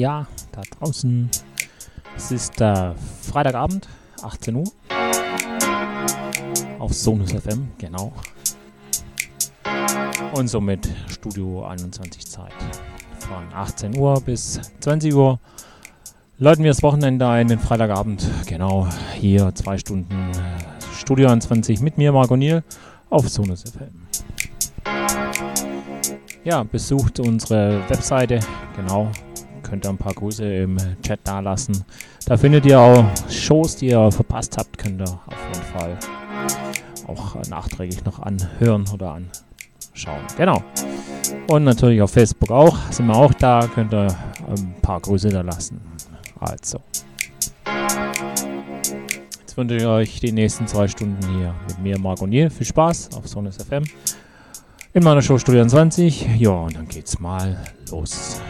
Ja, da draußen. Es ist äh, Freitagabend, 18 Uhr. Auf Sonus FM, genau. Und somit Studio 21 Zeit. Von 18 Uhr bis 20 Uhr läuten wir das Wochenende ein, den Freitagabend. Genau, hier zwei Stunden äh, Studio 21 mit mir, Marco Niel, auf Sonus FM. Ja, besucht unsere Webseite, genau, könnt ihr ein paar Grüße im Chat dalassen. Da findet ihr auch Shows, die ihr verpasst habt, könnt ihr auf jeden Fall auch nachträglich noch anhören oder anschauen. Genau. Und natürlich auf Facebook auch, sind wir auch da, könnt ihr ein paar Grüße da lassen. Also. Jetzt wünsche ich euch die nächsten zwei Stunden hier mit mir, Marc O'Neill. Viel Spaß auf Sonnes FM in meiner Show Studio 20. Ja, und dann geht's mal los.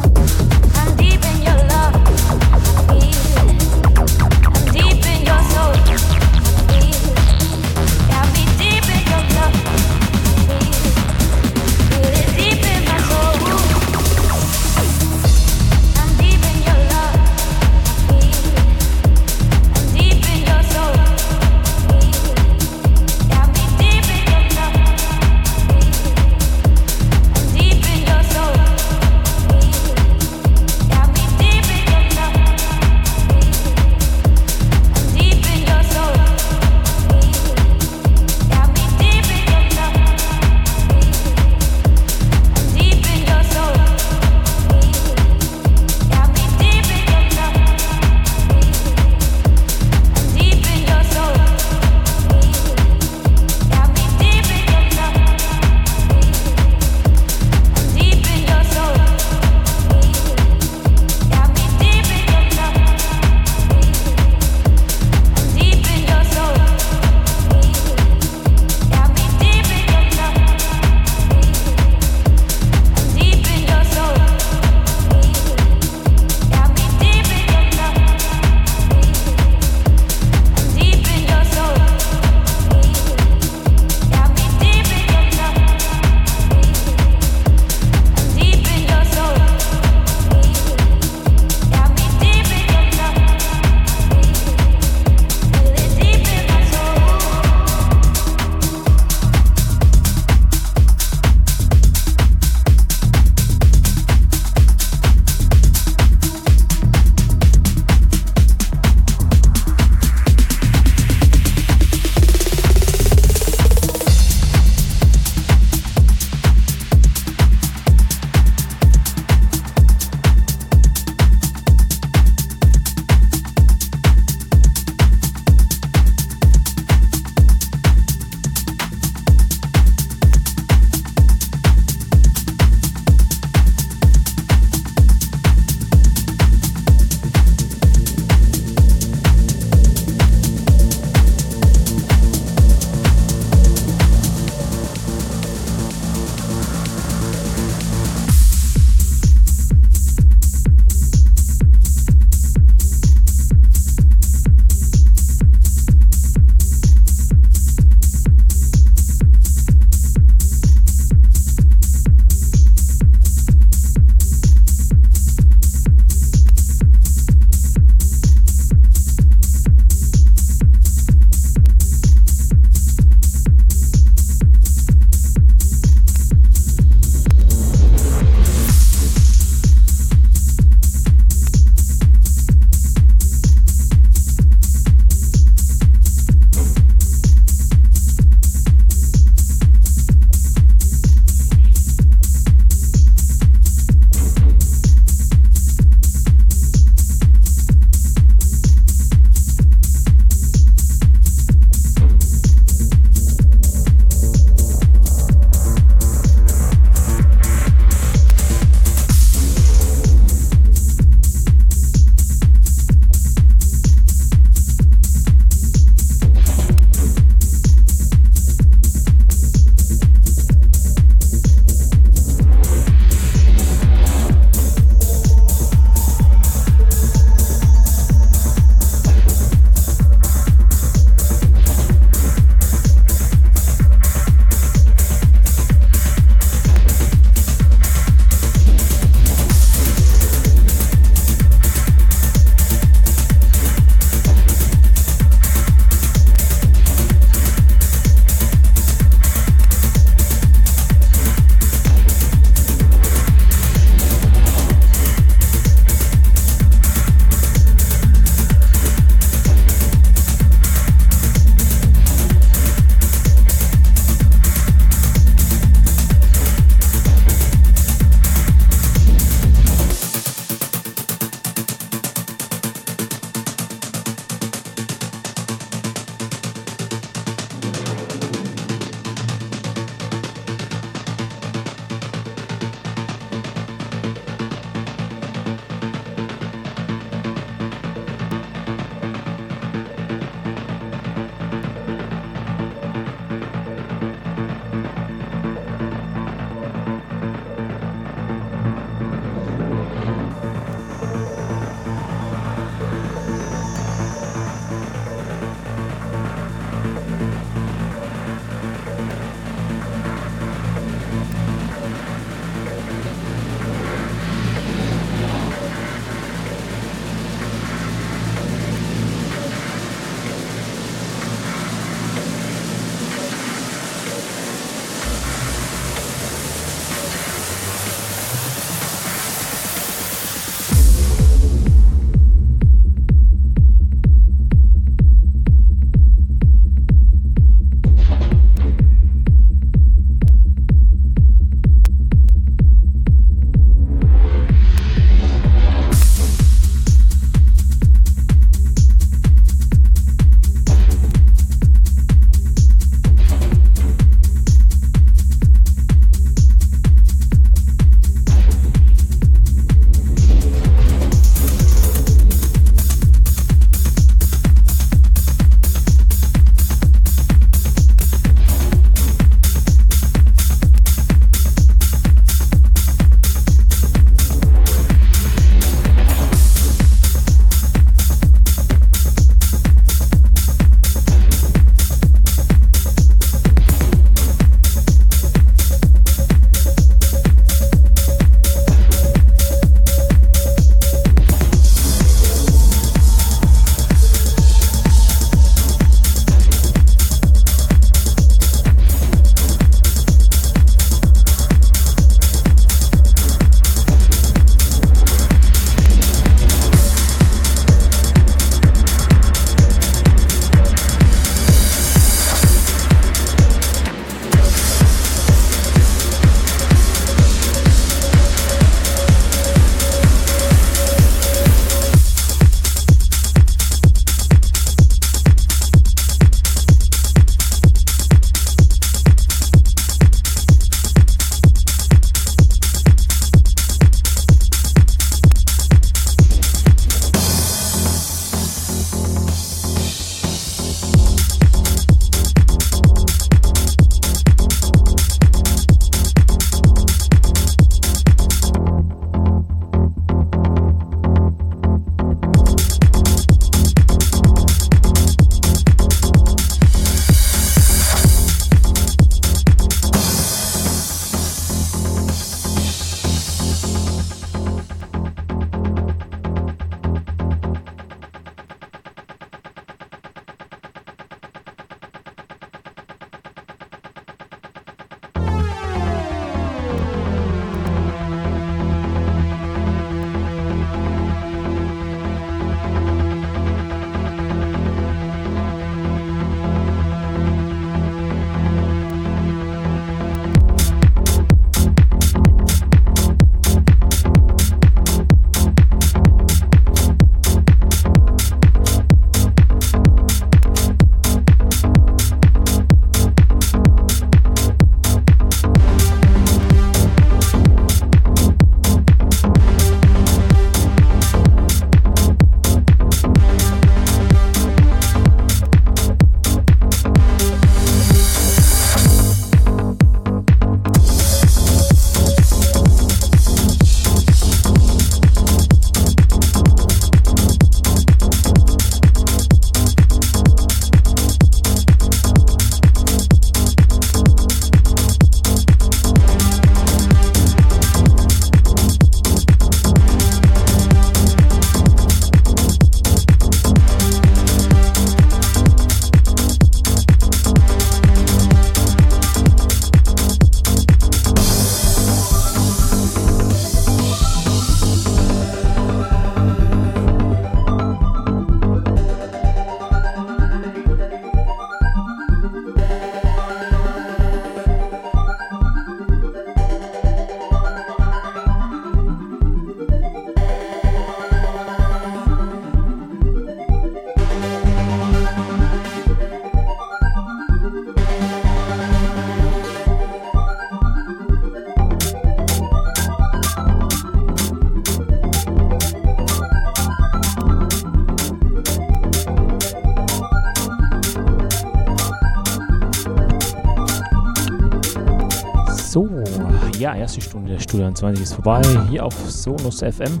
Ja, erste Stunde Studio 20 ist vorbei, hier auf Sonus FM.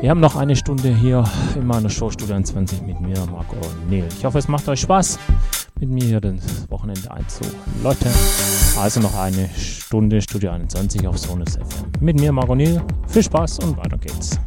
Wir haben noch eine Stunde hier in meiner Show Studio 20 mit mir, Marco Neil. Ich hoffe, es macht euch Spaß, mit mir hier das Wochenende einzuläuten. Also noch eine Stunde Studio 21 auf Sonus FM. Mit mir, Marco Neil. Viel Spaß und weiter geht's.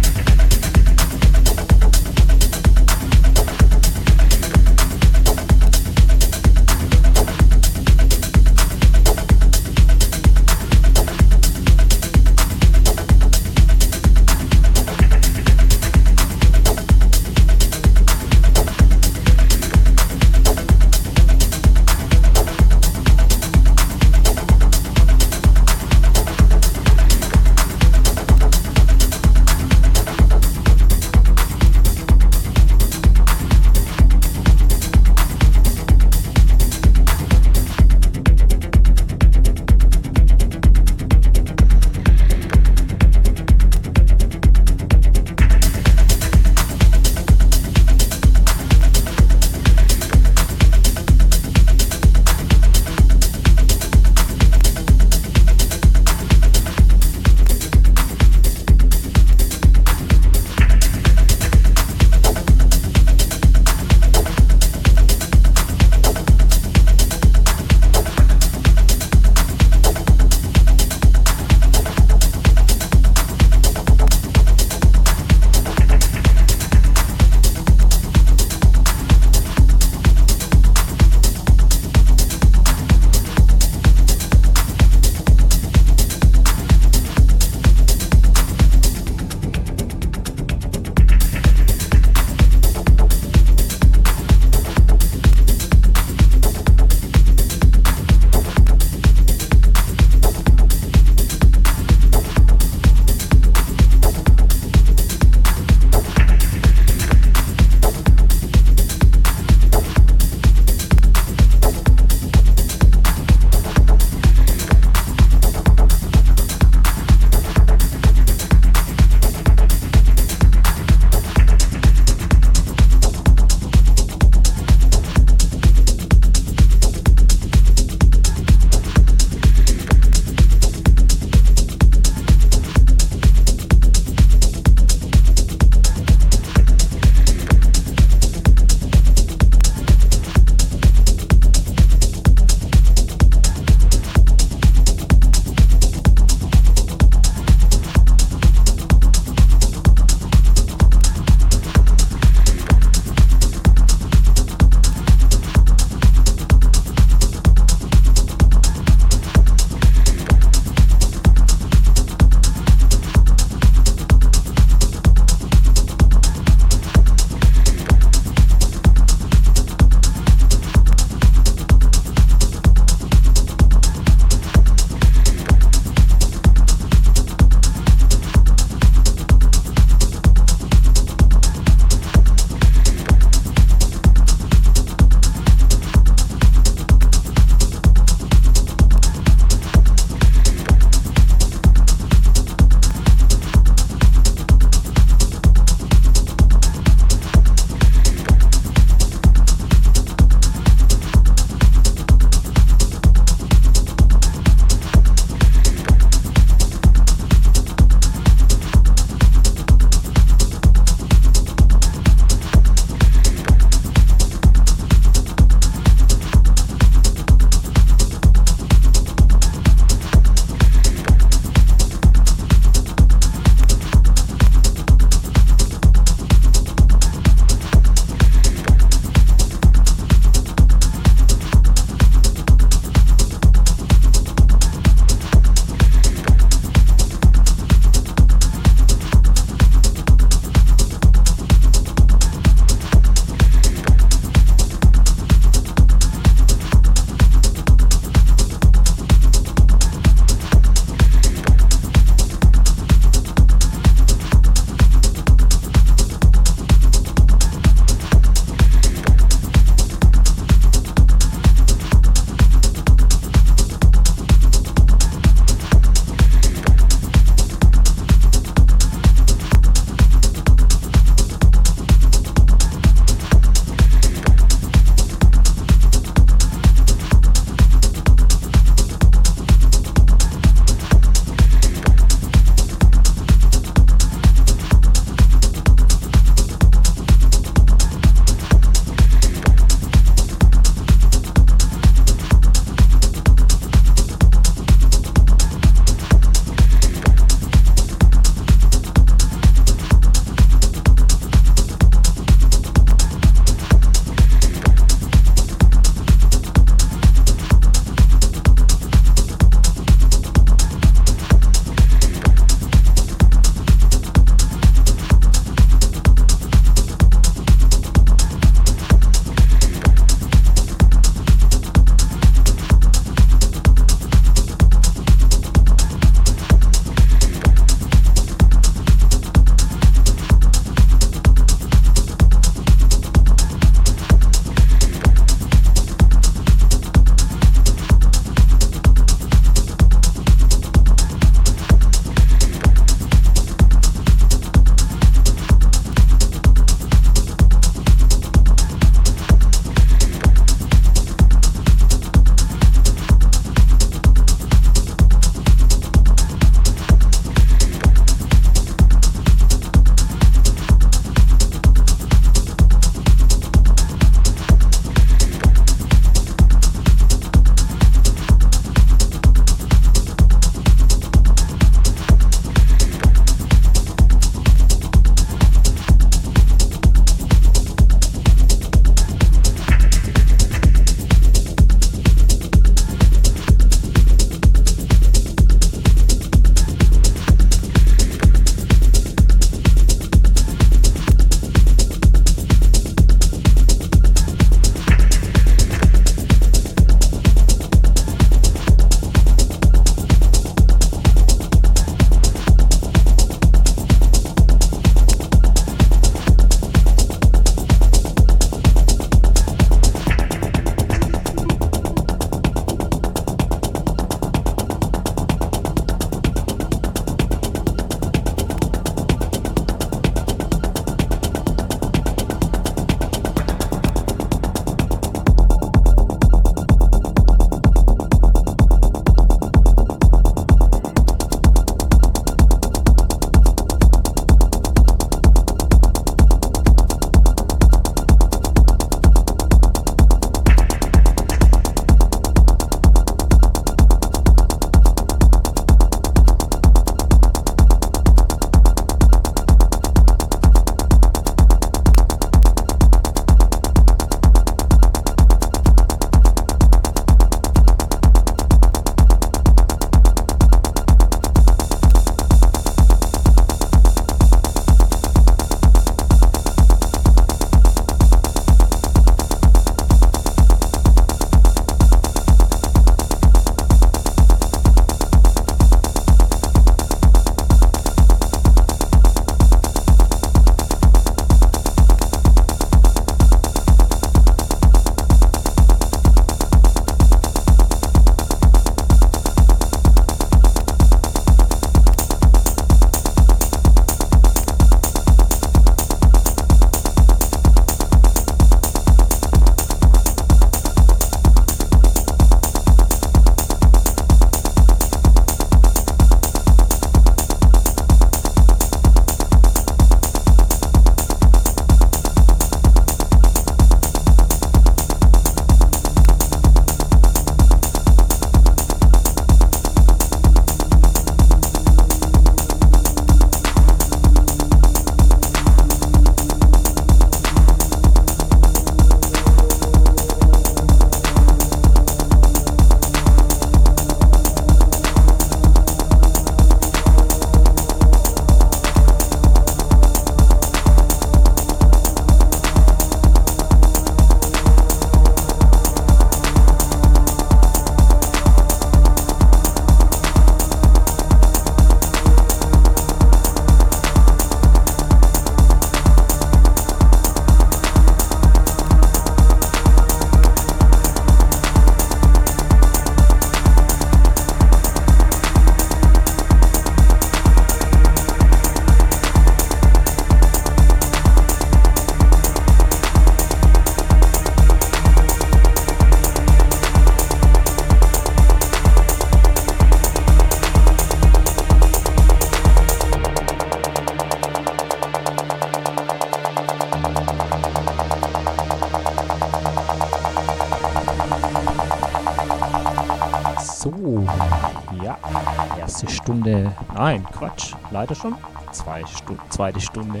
Stunde. Nein, Quatsch. Leider schon. Zwei Stu zweite Stunde.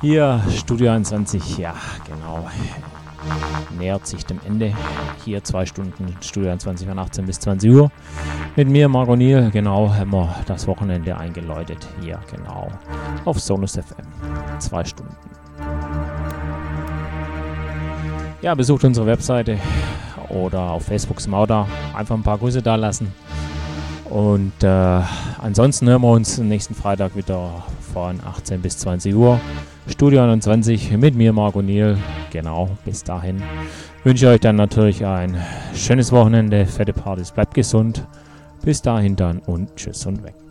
Hier, Studio 21. Ja, genau. Nähert sich dem Ende. Hier zwei Stunden Studio 21 von 18 bis 20 Uhr. Mit mir, Margot Niel. Genau, haben wir das Wochenende eingeläutet. Hier, genau. Auf Sonus FM. Zwei Stunden. Ja, besucht unsere Webseite oder auf Facebook sind wir da. Einfach ein paar Grüße da lassen. Und äh, ansonsten hören wir uns nächsten Freitag wieder von 18 bis 20 Uhr. Studio 21 mit mir, Marco Niel. Genau, bis dahin wünsche ich euch dann natürlich ein schönes Wochenende, fette Partys, bleibt gesund. Bis dahin dann und tschüss und weg.